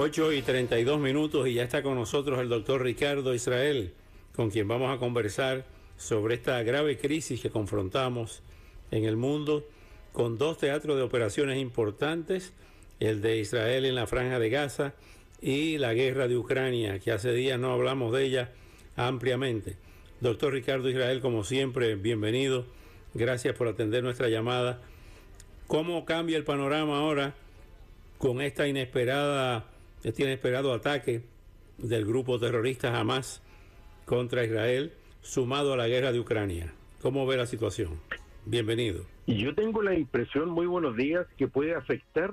8 y 32 minutos y ya está con nosotros el doctor Ricardo Israel, con quien vamos a conversar sobre esta grave crisis que confrontamos en el mundo con dos teatros de operaciones importantes, el de Israel en la franja de Gaza y la guerra de Ucrania, que hace días no hablamos de ella ampliamente. Doctor Ricardo Israel, como siempre, bienvenido. Gracias por atender nuestra llamada. ¿Cómo cambia el panorama ahora con esta inesperada, este inesperado ataque del grupo terrorista Hamas contra Israel, sumado a la guerra de Ucrania? ¿Cómo ve la situación? Bienvenido. Yo tengo la impresión, muy buenos días, que puede afectar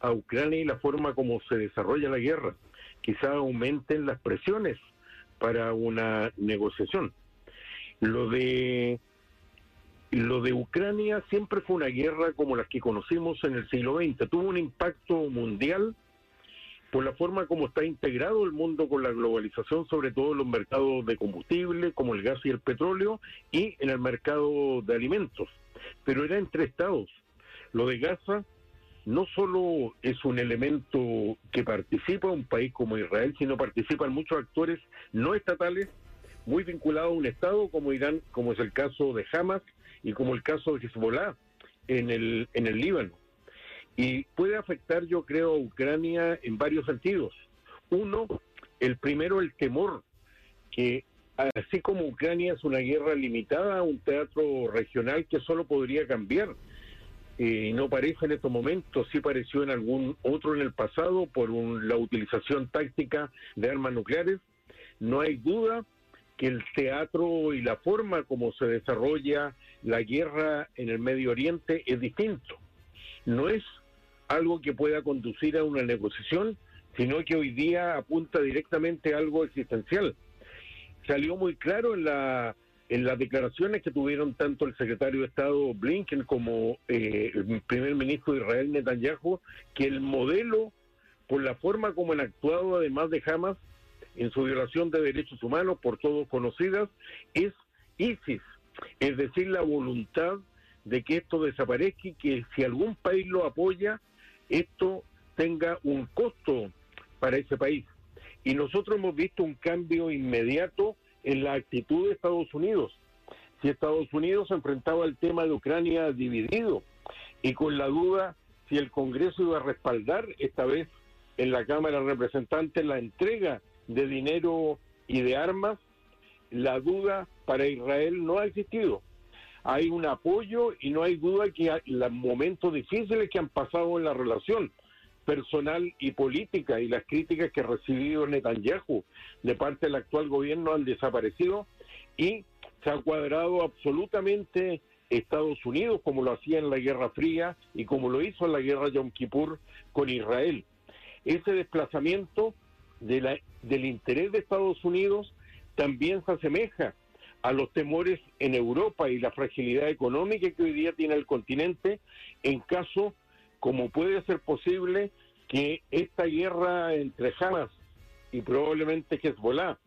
a Ucrania y la forma como se desarrolla la guerra. Quizá aumenten las presiones para una negociación. Lo de lo de Ucrania siempre fue una guerra como las que conocimos en el siglo XX. Tuvo un impacto mundial por la forma como está integrado el mundo con la globalización, sobre todo en los mercados de combustible, como el gas y el petróleo, y en el mercado de alimentos. Pero era entre estados. Lo de Gaza no solo es un elemento que participa un país como Israel, sino participan muchos actores no estatales muy vinculados a un Estado como Irán, como es el caso de Hamas y como el caso de Hezbollah en el, en el Líbano. Y puede afectar, yo creo, a Ucrania en varios sentidos. Uno, el primero, el temor que así como Ucrania es una guerra limitada, un teatro regional que solo podría cambiar y no parece en estos momentos, sí pareció en algún otro en el pasado por la utilización táctica de armas nucleares. No hay duda que el teatro y la forma como se desarrolla la guerra en el Medio Oriente es distinto. No es algo que pueda conducir a una negociación, sino que hoy día apunta directamente a algo existencial. Salió muy claro en la en las declaraciones que tuvieron tanto el secretario de Estado Blinken como eh, el primer ministro de Israel Netanyahu, que el modelo, por la forma como han actuado además de Hamas en su violación de derechos humanos, por todos conocidas, es ISIS, es decir, la voluntad de que esto desaparezca y que si algún país lo apoya, esto tenga un costo para ese país. Y nosotros hemos visto un cambio inmediato en la actitud de Estados Unidos. Si Estados Unidos se enfrentaba al tema de Ucrania dividido y con la duda si el Congreso iba a respaldar esta vez en la Cámara de Representantes la entrega de dinero y de armas, la duda para Israel no ha existido. Hay un apoyo y no hay duda que los momentos difíciles que han pasado en la relación personal y política y las críticas que ha recibido Netanyahu de parte del actual gobierno han desaparecido y se ha cuadrado absolutamente Estados Unidos como lo hacía en la Guerra Fría y como lo hizo en la Guerra Yom Kippur con Israel. Ese desplazamiento de la, del interés de Estados Unidos también se asemeja a los temores en Europa y la fragilidad económica que hoy día tiene el continente en caso como puede ser posible que esta guerra entre Hamas y probablemente Hezbollah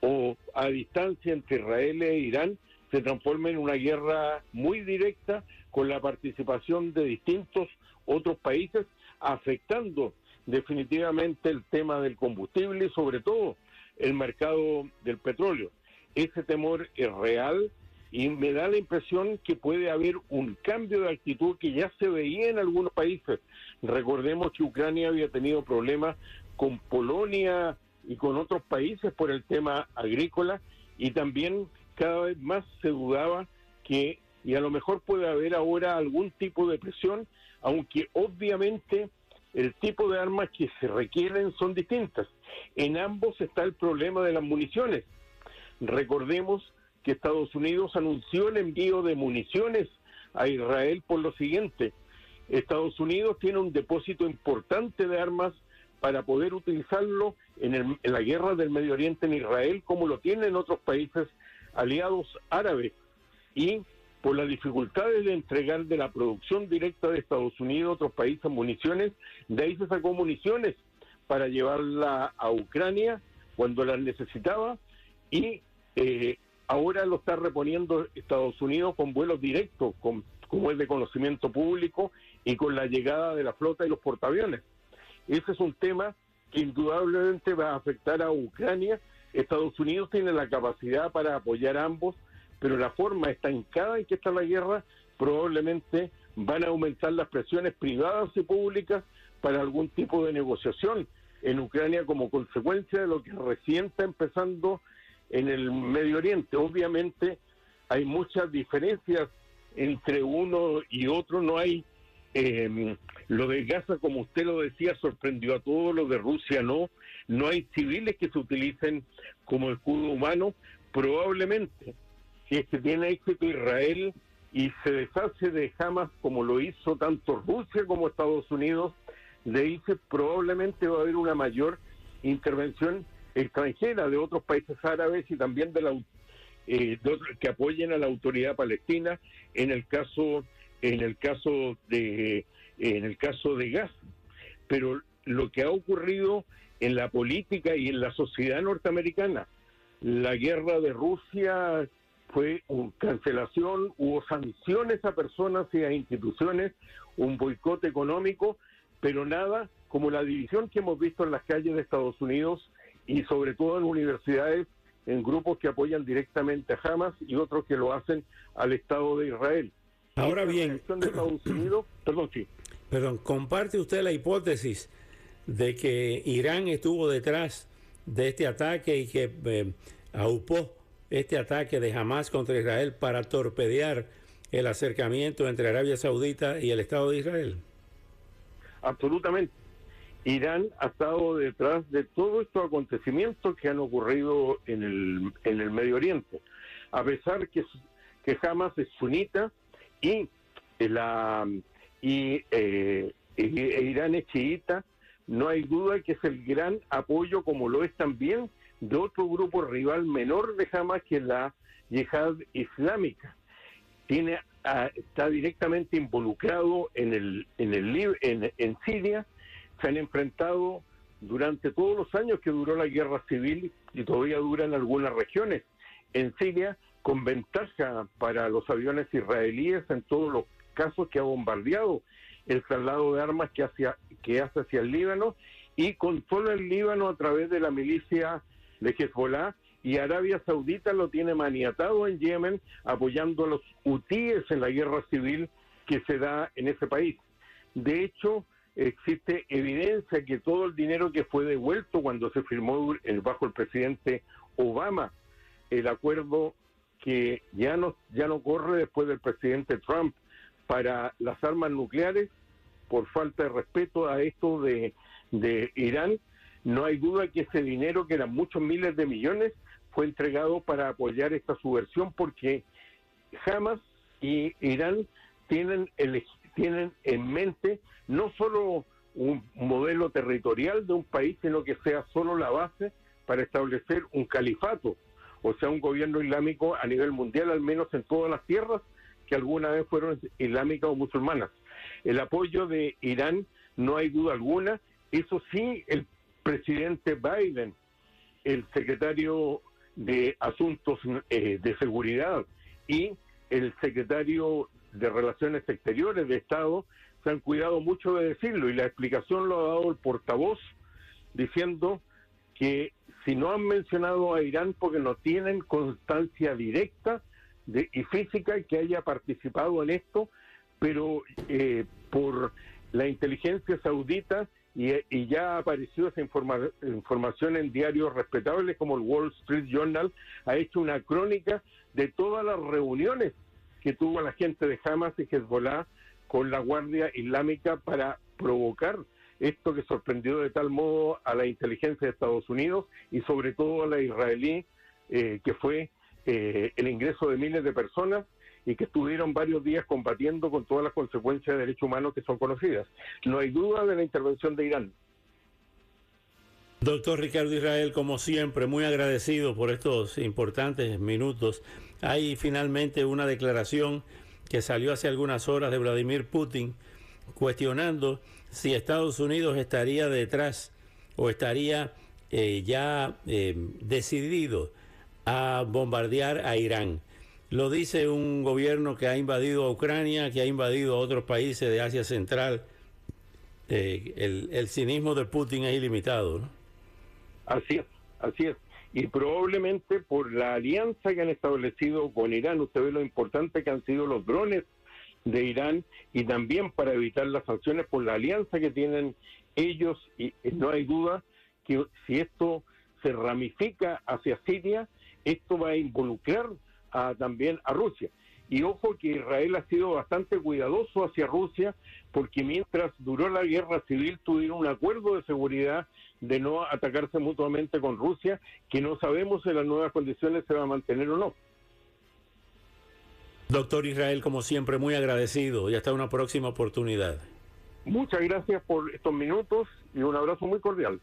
o a distancia entre Israel e Irán se transforme en una guerra muy directa con la participación de distintos otros países afectando definitivamente el tema del combustible y sobre todo el mercado del petróleo. Ese temor es real y me da la impresión que puede haber un cambio de actitud que ya se veía en algunos países. Recordemos que Ucrania había tenido problemas con Polonia y con otros países por el tema agrícola y también cada vez más se dudaba que, y a lo mejor puede haber ahora algún tipo de presión, aunque obviamente el tipo de armas que se requieren son distintas. En ambos está el problema de las municiones. Recordemos que Estados Unidos anunció el envío de municiones a Israel por lo siguiente. Estados Unidos tiene un depósito importante de armas para poder utilizarlo en, la guerra del Medio Oriente en Israel, como lo tienen otros países aliados árabes. Y por las dificultades de entregar de la producción directa de Estados Unidos a otros países municiones, de ahí se sacó municiones para llevarla a Ucrania cuando las necesitaba y eh, ahora lo está reponiendo Estados Unidos con vuelos directos, con, como es de conocimiento público, y con la llegada de la flota y los portaaviones. Ese es un tema que indudablemente va a afectar a Ucrania. Estados Unidos tiene la capacidad para apoyar a ambos, pero la forma estancada en que está la guerra probablemente van a aumentar las presiones privadas y públicas para algún tipo de negociación en Ucrania como consecuencia de lo que recién está empezando en el Medio Oriente. Obviamente hay muchas diferencias entre uno y otro, no hay eh, lo de Gaza, como usted lo decía, sorprendió a todos, lo de Rusia no, no hay civiles que se utilicen como escudo humano, probablemente si es que tiene éxito Israel y se deshace de Hamas como lo hizo tanto Rusia como Estados Unidos, de ahí probablemente va a haber una mayor intervención extranjera de otros países árabes y también de la eh, que apoyen a la autoridad palestina en el caso en el caso de en el caso de Gaza. Pero lo que ha ocurrido en la política y en la sociedad norteamericana la guerra de Rusia fue una cancelación, hubo sanciones a personas y a instituciones, un boicot económico, pero nada como la división que hemos visto en las calles de Estados Unidos y sobre todo en universidades, en grupos que apoyan directamente a Hamas y otros que lo hacen al Estado de Israel. Ahora bien, de Estados Unidos, perdón, sí. Perdón, comparte usted la hipótesis de que Irán estuvo detrás de este ataque y que eh, aupó este ataque de Hamas contra Israel para torpedear el acercamiento entre Arabia Saudita y el Estado de Israel? Absolutamente. Irán ha estado detrás de todos estos acontecimientos que han ocurrido en el, en el Medio Oriente. A pesar que, que Hamas es sunita y, la, y eh, e Irán es chiita, no hay duda que es el gran apoyo, como lo es también, de otro grupo rival menor de Hamas, que es la yihad islámica. Tiene, ah, está directamente involucrado en, el, en, el, en, en Siria se han enfrentado durante todos los años que duró la guerra civil y todavía dura en algunas regiones. En Siria, con ventaja para los aviones israelíes en todos los casos que ha bombardeado el traslado de armas que, hacia, que hace hacia el Líbano y controla el Líbano a través de la milicia de Hezbollah y Arabia Saudita lo tiene maniatado en Yemen apoyando a los hutíes en la guerra civil que se da en ese país. De hecho, existe evidencia que todo el dinero que fue devuelto cuando se firmó bajo el presidente Obama el acuerdo que ya no ya no corre después del presidente Trump para las armas nucleares por falta de respeto a esto de, de Irán no hay duda que ese dinero que eran muchos miles de millones fue entregado para apoyar esta subversión porque Hamas y Irán tienen el, tienen en mente no solo un modelo territorial de un país, sino que sea solo la base para establecer un califato, o sea, un gobierno islámico a nivel mundial, al menos en todas las tierras que alguna vez fueron islámicas o musulmanas. El apoyo de Irán, no hay duda alguna, eso sí, el presidente Biden, el secretario de Asuntos eh, de Seguridad y el secretario de Relaciones Exteriores de Estado se han cuidado mucho de decirlo y la explicación lo ha dado el portavoz diciendo que si no han mencionado a Irán porque no tienen constancia directa de, y física que haya participado en esto, pero eh, por la inteligencia saudita y, y ya apareció esa información en diarios respetables como el Wall Street Journal, ha hecho una crónica de todas las reuniones que tuvo la gente de Hamas y Hezbollah con la Guardia Islámica para provocar esto que sorprendió de tal modo a la inteligencia de Estados Unidos y sobre todo a la israelí, eh, que fue eh, el ingreso de miles de personas y que estuvieron varios días combatiendo con todas las consecuencias de derechos humanos que son conocidas. No hay duda de la intervención de Irán. Doctor Ricardo Israel, como siempre, muy agradecido por estos importantes minutos. Hay finalmente una declaración que salió hace algunas horas de Vladimir Putin cuestionando si Estados Unidos estaría detrás o estaría eh, ya eh, decidido a bombardear a Irán. Lo dice un gobierno que ha invadido a Ucrania, que ha invadido a otros países de Asia Central. Eh, el, el cinismo de Putin es ilimitado. ¿no? Así es, así es. Y probablemente por la alianza que han establecido con Irán, usted ve lo importante que han sido los drones de Irán y también para evitar las sanciones por la alianza que tienen ellos y no hay duda que si esto se ramifica hacia Siria, esto va a involucrar también a Rusia. Y ojo que Israel ha sido bastante cuidadoso hacia Rusia porque mientras duró la guerra civil tuvieron un acuerdo de seguridad de no atacarse mutuamente con Rusia, que no sabemos en las nuevas condiciones se va a mantener o no. Doctor Israel, como siempre, muy agradecido y hasta una próxima oportunidad. Muchas gracias por estos minutos y un abrazo muy cordial.